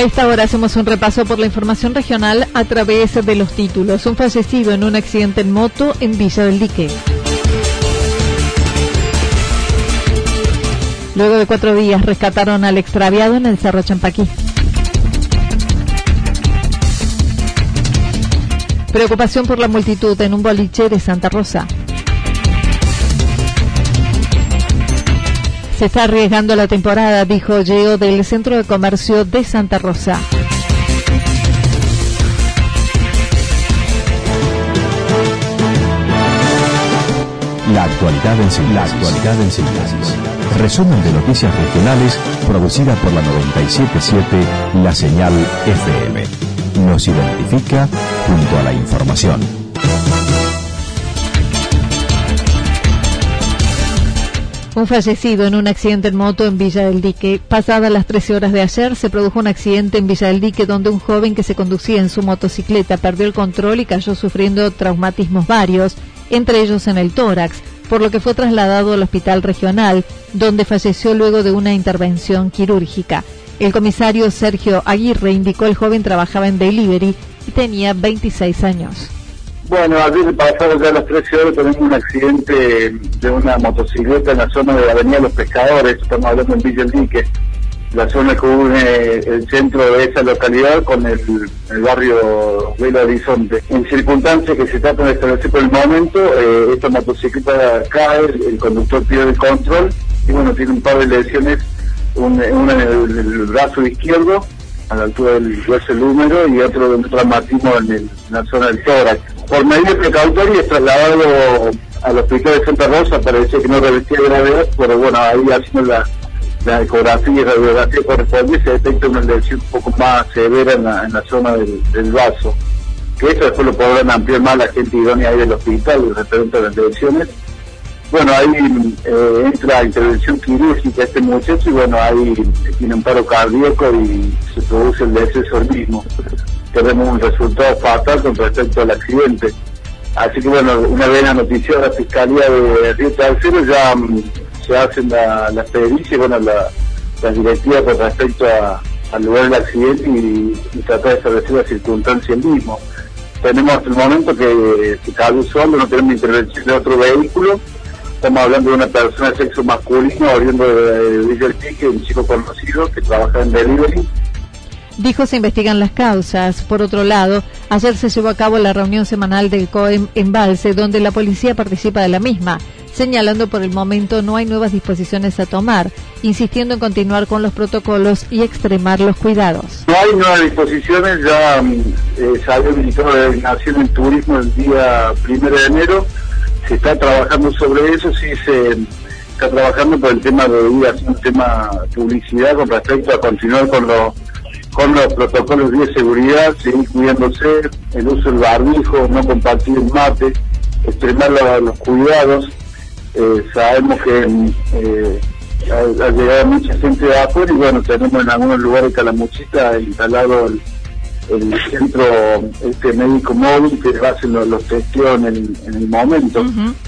A esta hora hacemos un repaso por la información regional a través de los títulos. Un fallecido en un accidente en moto en Villa del Dique. Luego de cuatro días rescataron al extraviado en el Cerro Champaquí. Preocupación por la multitud en un boliche de Santa Rosa. Se está arriesgando la temporada, dijo Geo del Centro de Comercio de Santa Rosa. La actualidad en síntesis. La actualidad en síntesis. Resumen de noticias regionales producida por la 977 La Señal FM. Nos identifica junto a la información. Un fallecido en un accidente en moto en Villa del Dique. Pasadas las 13 horas de ayer se produjo un accidente en Villa del Dique donde un joven que se conducía en su motocicleta perdió el control y cayó sufriendo traumatismos varios, entre ellos en el tórax, por lo que fue trasladado al hospital regional, donde falleció luego de una intervención quirúrgica. El comisario Sergio Aguirre indicó el joven trabajaba en delivery y tenía 26 años. Bueno, ayer pasado ya las 13 horas tenemos un accidente de una motocicleta en la zona de la Avenida Los Pescadores, estamos hablando en Villa El la zona que une el centro de esa localidad con el, barrio Belo Horizonte. En circunstancias que se tratan de establecer por el momento, eh, esta motocicleta cae, el, conductor pierde el control y bueno, tiene un par de lesiones, una en el brazo izquierdo a la altura del hueso húmero y otro de un traumatismo en, la zona del tórax. Por medio precautoria es trasladado al hospital de Santa Rosa, parece que no revestía gravedad, pero bueno, ahí haciendo la, la ecografía y radiografía correspondiente se detecta una lesión un poco más severa en la, en la zona del, vaso. Que eso después lo podrán ampliar más la gente idónea ahí del hospital respecto a las lesiones bueno, ahí eh, entra intervención quirúrgica este muchacho y bueno, ahí tiene un paro cardíaco y se produce el deceso mismo. Tenemos un resultado fatal con respecto al accidente. Así que bueno, una vez la noticia de la Fiscalía de Río Tercero ya mm, se hacen la, las y bueno, la, las directivas con respecto al lugar del accidente y, tratar de establecer la circunstancia mismo. Tenemos hasta el momento que se cayó solo, no tenemos intervención de otro vehículo Estamos hablando de una persona de sexo masculino, oriundo de Villa El un chico conocido que trabaja en delivery. Dijo se investigan las causas. Por otro lado, ayer se llevó a cabo la reunión semanal del COEM en Valse, donde la policía participa de la misma, señalando por el momento no hay nuevas disposiciones a tomar, insistiendo en continuar con los protocolos y extremar los cuidados. No hay nuevas disposiciones, ya eh, salió el ministro de Nación en Turismo el día primero de enero se está trabajando sobre eso, sí se está trabajando por el tema de haciendo un tema publicidad con respecto a continuar con los con los protocolos de seguridad, seguir cuidándose, el uso del barbijo, no compartir el mate, extremar los, cuidados. Eh, sabemos que eh, ha, llegado mucha gente de afuera y bueno, tenemos en algunos lugares Calamuchita instalado el, el centro este médico móvil que hacen los, los en el, en el momento.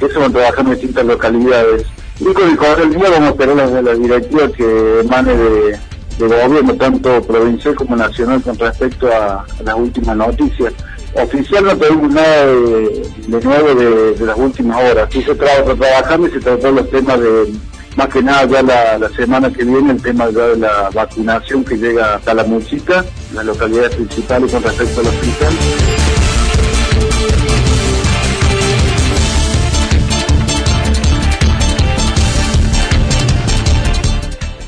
Eso van trabajando en distintas localidades. Y con el día vamos a esperar la, la directiva que emane de, de, gobierno, tanto provincial como nacional, con respecto a, las últimas noticias. Oficial no tenemos nada de, nuevo de, las últimas horas. Sí se está trabajando y se trató los temas de, más que nada ya la, semana que viene, el tema ya de la vacunación que llega hasta la Muchica, las localidades principales con respecto al hospital.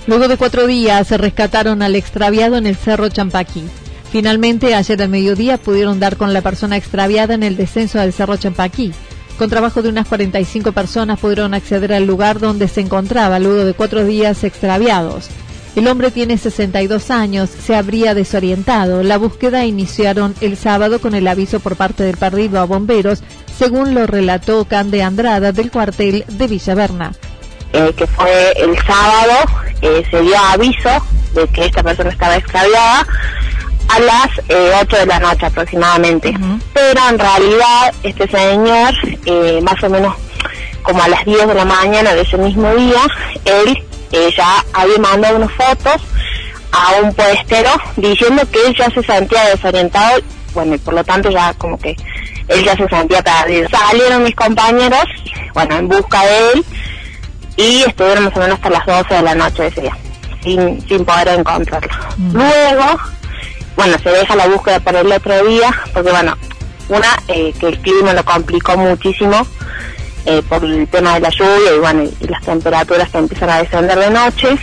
Luego de cuatro días se rescataron al extraviado en el Cerro Champaquí. Finalmente, ayer al mediodía pudieron dar con la persona extraviada en el descenso del Cerro Champaquí. Con trabajo de unas 45 personas pudieron acceder al lugar donde se encontraba luego de cuatro días extraviados. El hombre tiene 62 años, se habría desorientado. La búsqueda iniciaron el sábado con el aviso por parte del perdido a bomberos, según lo relató Cande Andrada del cuartel de Villaverna. Eh, que fue el sábado, eh, se dio aviso de que esta persona estaba extraviada a las 8 eh, de la noche aproximadamente. Pero en realidad este señor, más o menos como a las 10 de la mañana de ese mismo día, él ya había mandado unas fotos a un puestero diciendo que él ya se sentía desorientado, bueno, y por lo tanto ya como que él ya se sentía perdido. Salieron mis compañeros, bueno, en busca de él, y estuvieron más o menos hasta las 12 de la noche ese día, sin, sin poder encontrarlo. Mm. Luego, bueno, se deja la búsqueda para el otro día, porque bueno, una, eh, que el clima lo complicó muchísimo eh, por el tema de la lluvia y bueno, y, las temperaturas que empiezan a descender de noche.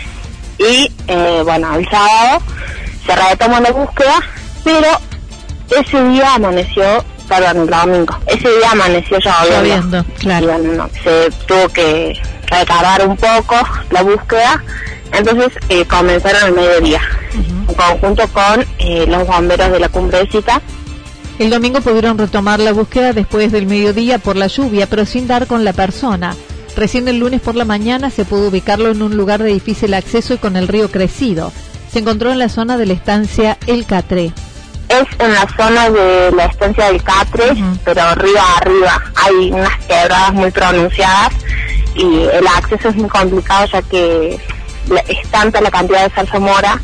Y eh, bueno, el sábado se retomó la búsqueda, pero ese día amaneció perdón, el domingo. Ese día amaneció ya lloviendo. claro. se tuvo que recabar un poco la búsqueda, entonces eh, comenzaron al mediodía, en conjunto con eh, los bomberos de la cumbrecita. El domingo pudieron retomar la búsqueda después del mediodía por la lluvia, pero sin dar con la persona. Recién el lunes por la mañana se pudo ubicarlo en un lugar de difícil acceso y con el río crecido. Se encontró en la zona de la estancia El Catré es en la zona de la estancia del Catre, pero arriba arriba. Hay unas quebradas muy pronunciadas y el acceso es muy complicado ya que es tanta la cantidad de salsa mora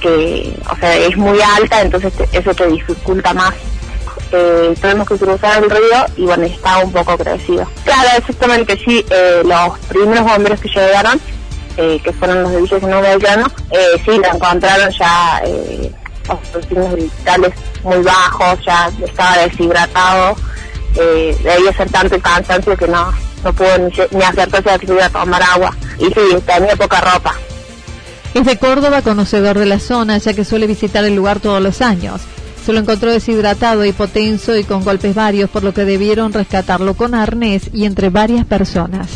que, o sea, es muy alta, entonces eso te dificulta más. Eh, tenemos que cruzar el río y bueno, está un poco crecido. Claro, exactamente, sí, eh, los primeros bomberos que llegaron, eh, que fueron los de Villa Nuevo Belgrano, eh, sí, lo encontraron ya eh, signos vitales muy bajos, ya estaba deshidratado, eh, debía ser tanto el cansancio que no, no pudo ni, ni acercarse a a tomar agua. Y sí, tenía poca ropa. Es de Córdoba, conocedor de la zona, ya que suele visitar el lugar todos los años. Se lo encontró deshidratado, hipotenso y con golpes varios, por lo que debieron rescatarlo con arnés y entre varias personas.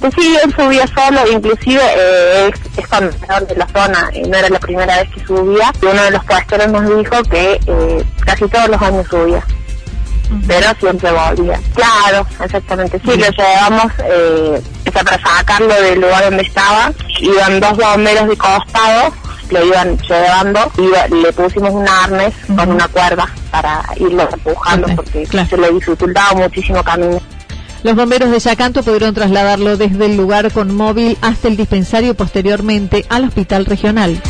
Pues sí, él subía solo, inclusive eh, es, conocedor de la zona, no era la primera vez que subía, y uno de los pastores nos dijo que eh, casi todos los años subía, pero siempre volvía. Claro, exactamente, sí, lo llevamos eh, para sacarlo del lugar donde estaba, iban dos bomberos de costado, lo iban llevando y le pusimos un arnés con una cuerda para irlo empujando porque se le dificultaba muchísimo camino. Los bomberos de Yacanto pudieron trasladarlo desde el lugar con móvil hasta el dispensario y posteriormente al hospital regional.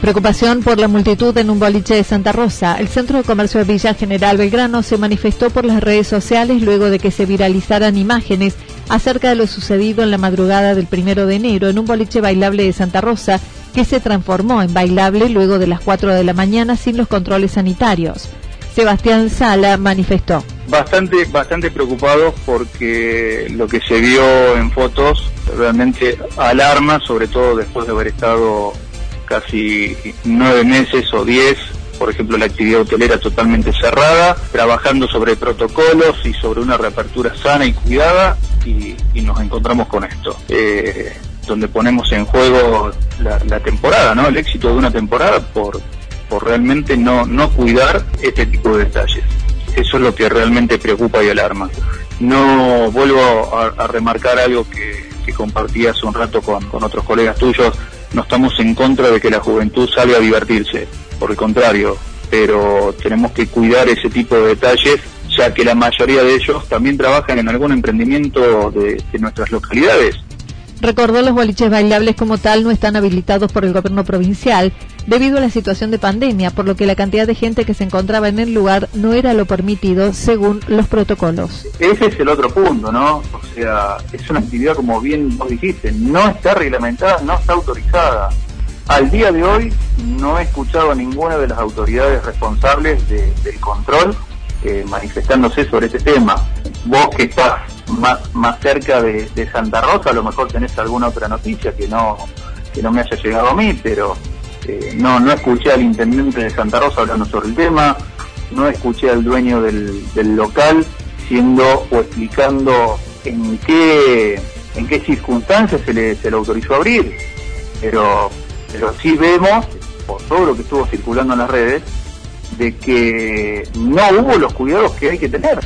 Preocupación por la multitud en un boliche de Santa Rosa. El Centro de Comercio de Villa General Belgrano se manifestó por las redes sociales luego de que se viralizaran imágenes acerca de lo sucedido en la madrugada del primero de enero en un boliche bailable de Santa Rosa que se transformó en bailable luego de las 4 de la mañana sin los controles sanitarios. Sebastián Sala manifestó. Bastante, bastante preocupado porque lo que se vio en fotos realmente alarma, sobre todo después de haber estado casi nueve meses o diez, por ejemplo, la actividad hotelera totalmente cerrada, trabajando sobre protocolos y sobre una reapertura sana y cuidada, y, nos encontramos con esto. Eh, donde ponemos en juego la, temporada, ¿no? El éxito de una temporada por, por realmente no, no cuidar este tipo de detalles. Eso es lo que realmente preocupa y alarma. No vuelvo a, remarcar algo que, compartí hace un rato con otros colegas tuyos. No estamos en contra de que la juventud salga a divertirse, por el contrario, pero tenemos que cuidar ese tipo de detalles ya que la mayoría de ellos también trabajan en algún emprendimiento de nuestras localidades. Recordó los boliches bailables como tal no están habilitados por el gobierno provincial debido a la situación de pandemia, por lo que la cantidad de gente que se encontraba en el lugar no era lo permitido según los protocolos. Ese es el otro punto, ¿no? O sea, es una actividad como bien vos dijiste, no está reglamentada, no está autorizada. Al día de hoy no he escuchado a ninguna de las autoridades responsables del control eh, manifestándose sobre este tema. Vos que estás más, más cerca de, Santa Rosa, a lo mejor tenés alguna otra noticia que no, que no me haya llegado a mí, pero eh, no, no escuché al intendente de Santa Rosa hablando sobre el tema, no escuché al dueño del, del local siendo o explicando en qué, en qué circunstancias se le, se le autorizó abrir, pero, pero sí vemos, por todo lo que estuvo circulando en las redes, de que no hubo los cuidados que hay que tener.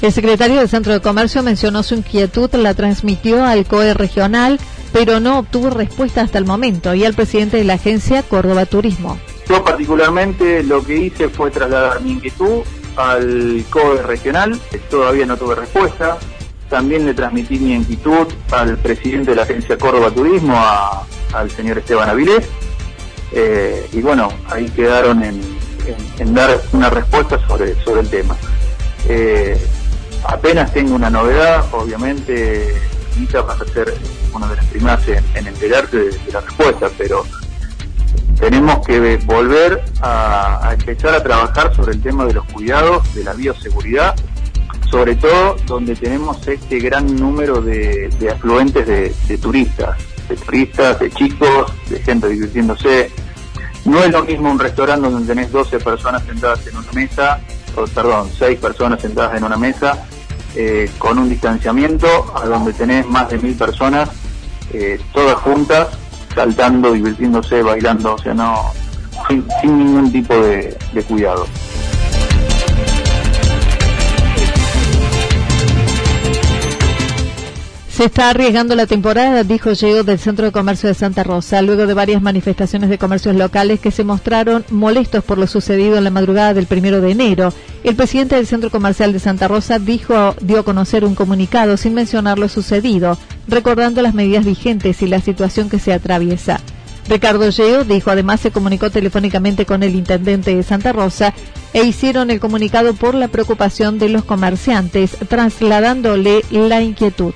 El secretario del Centro de Comercio mencionó su inquietud, la transmitió al COE regional, pero no obtuvo respuesta hasta el momento, y al presidente de la agencia Córdoba Turismo. Yo particularmente lo que hice fue trasladar mi inquietud al COE regional, todavía no tuve respuesta. También le transmití mi inquietud al presidente de la agencia Córdoba Turismo, al señor Esteban Avilés. Eh, y bueno, ahí quedaron en, dar una respuesta sobre, sobre el tema. Eh, apenas tengo una novedad, obviamente Anita va a ser una de las primeras en, en enterarse de, la respuesta, pero tenemos que volver a, empezar a trabajar sobre el tema de los cuidados, de la bioseguridad, sobre todo donde tenemos este gran número de, afluentes de, turistas, de turistas, de chicos, de gente divirtiéndose. No es lo mismo un restaurante donde tenés 12 personas sentadas en una mesa, o, perdón, 6 personas sentadas en una mesa, eh, con un distanciamiento a donde tenés más de mil personas, eh, todas juntas, saltando, divirtiéndose, bailando, o sea, no, sin, ningún tipo de cuidado. Se está arriesgando la temporada, dijo Geo del Centro de Comercio de Santa Rosa, luego de varias manifestaciones de comercios locales que se mostraron molestos por lo sucedido en la madrugada del primero de enero. El presidente del Centro Comercial de Santa Rosa dijo, dio a conocer un comunicado sin mencionar lo sucedido, recordando las medidas vigentes y la situación que se atraviesa. Ricardo Geo dijo además se comunicó telefónicamente con el intendente de Santa Rosa e hicieron el comunicado por la preocupación de los comerciantes, trasladándole la inquietud.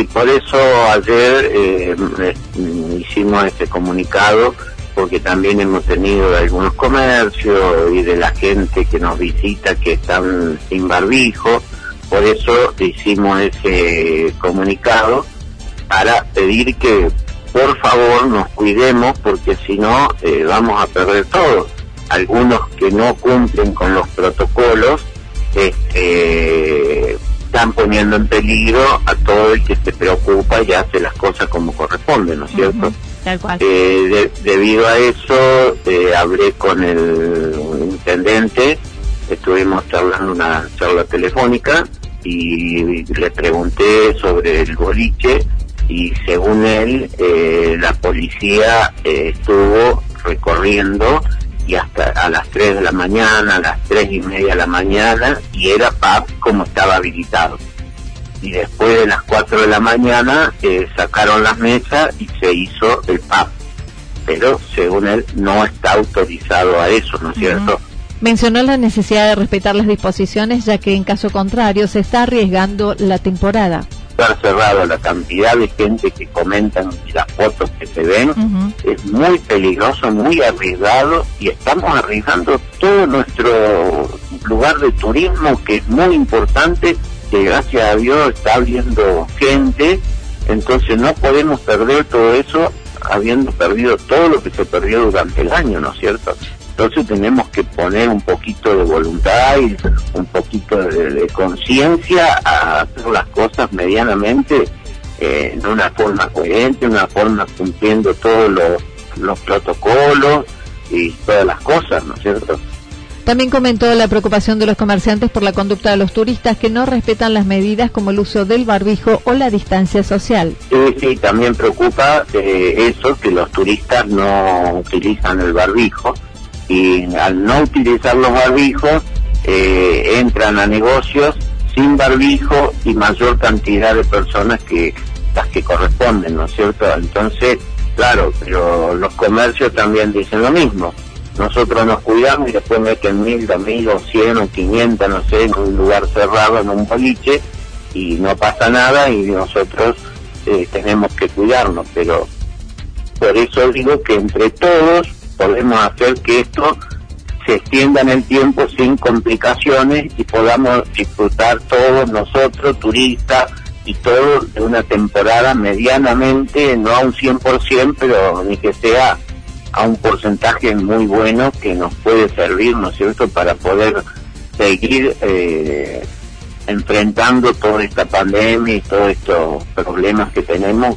Sí, por eso ayer eh, hicimos este comunicado, porque también hemos tenido de algunos comercios y de la gente que nos visita que están sin barbijo, por eso hicimos ese comunicado para pedir que por favor nos cuidemos, porque si no eh, vamos a perder todo. Algunos que no cumplen con los protocolos, están poniendo en peligro a todo el que se preocupa y hace las cosas como corresponde, ¿no es cierto? Eh, debido a eso, eh, hablé con el intendente, estuvimos hablando una charla telefónica y le pregunté sobre el boliche y según él, eh, la policía estuvo recorriendo y hasta a las 3 de la mañana, a las 3 y media de la mañana, y era PAP como estaba habilitado. Y después de las 4 de la mañana eh, sacaron las mesas y se hizo el PAP. Pero según él no está autorizado a eso, ¿no es cierto? Mencionó la necesidad de respetar las disposiciones ya que en caso contrario se está arriesgando la temporada cerrado, la cantidad de gente que comentan y las fotos que se ven, es muy peligroso, muy arriesgado y estamos arriesgando todo nuestro lugar de turismo que es muy importante, que gracias a Dios está habiendo gente, entonces no podemos perder todo eso habiendo perdido todo lo que se perdió durante el año, ¿no es cierto? Entonces tenemos que poner un poquito de voluntad y un poquito de, conciencia a hacer las cosas medianamente eh, en una forma coherente, una forma cumpliendo todos los, los protocolos y todas las cosas, ¿no es cierto? También comentó la preocupación de los comerciantes por la conducta de los turistas que no respetan las medidas como el uso del barbijo o la distancia social. Sí, sí, también preocupa eh, eso, que los turistas no utilizan el barbijo y al no utilizar los barbijos eh, entran a negocios sin barbijo y mayor cantidad de personas que, las que corresponden, ¿no es cierto? Entonces, claro, pero los comercios también dicen lo mismo. Nosotros nos cuidamos y después meten mil, dos mil, o cien, o quinientas, no sé, en un lugar cerrado, en un boliche, y no pasa nada y nosotros eh, tenemos que cuidarnos, pero por eso digo que entre todos podemos hacer que esto se extienda en el tiempo sin complicaciones y podamos disfrutar todos nosotros, turistas y todos de una temporada medianamente, no a un 100%, pero ni que sea a un porcentaje muy bueno que nos puede servir, ¿no es cierto?, para poder seguir eh, enfrentando toda esta pandemia y todos estos problemas que tenemos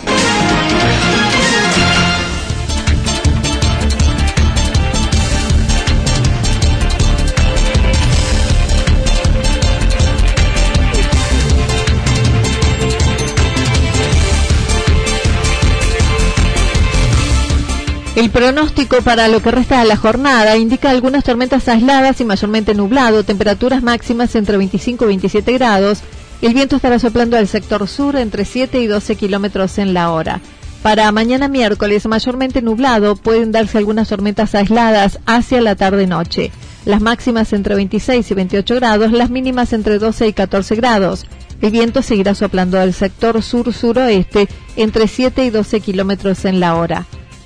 El pronóstico para lo que resta de la jornada indica algunas tormentas aisladas y mayormente nublado, temperaturas máximas entre 25 y 27 grados. El viento estará soplando al sector sur entre 7 y 12 kilómetros en la hora. Para mañana miércoles, mayormente nublado, pueden darse algunas tormentas aisladas hacia la tarde-noche. Las máximas entre 26 y 28 grados, las mínimas entre 12 y 14 grados. El viento seguirá soplando al sector sur-suroeste entre 7 y 12 kilómetros en la hora.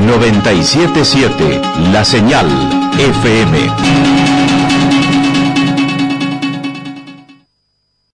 977 La Señal FM.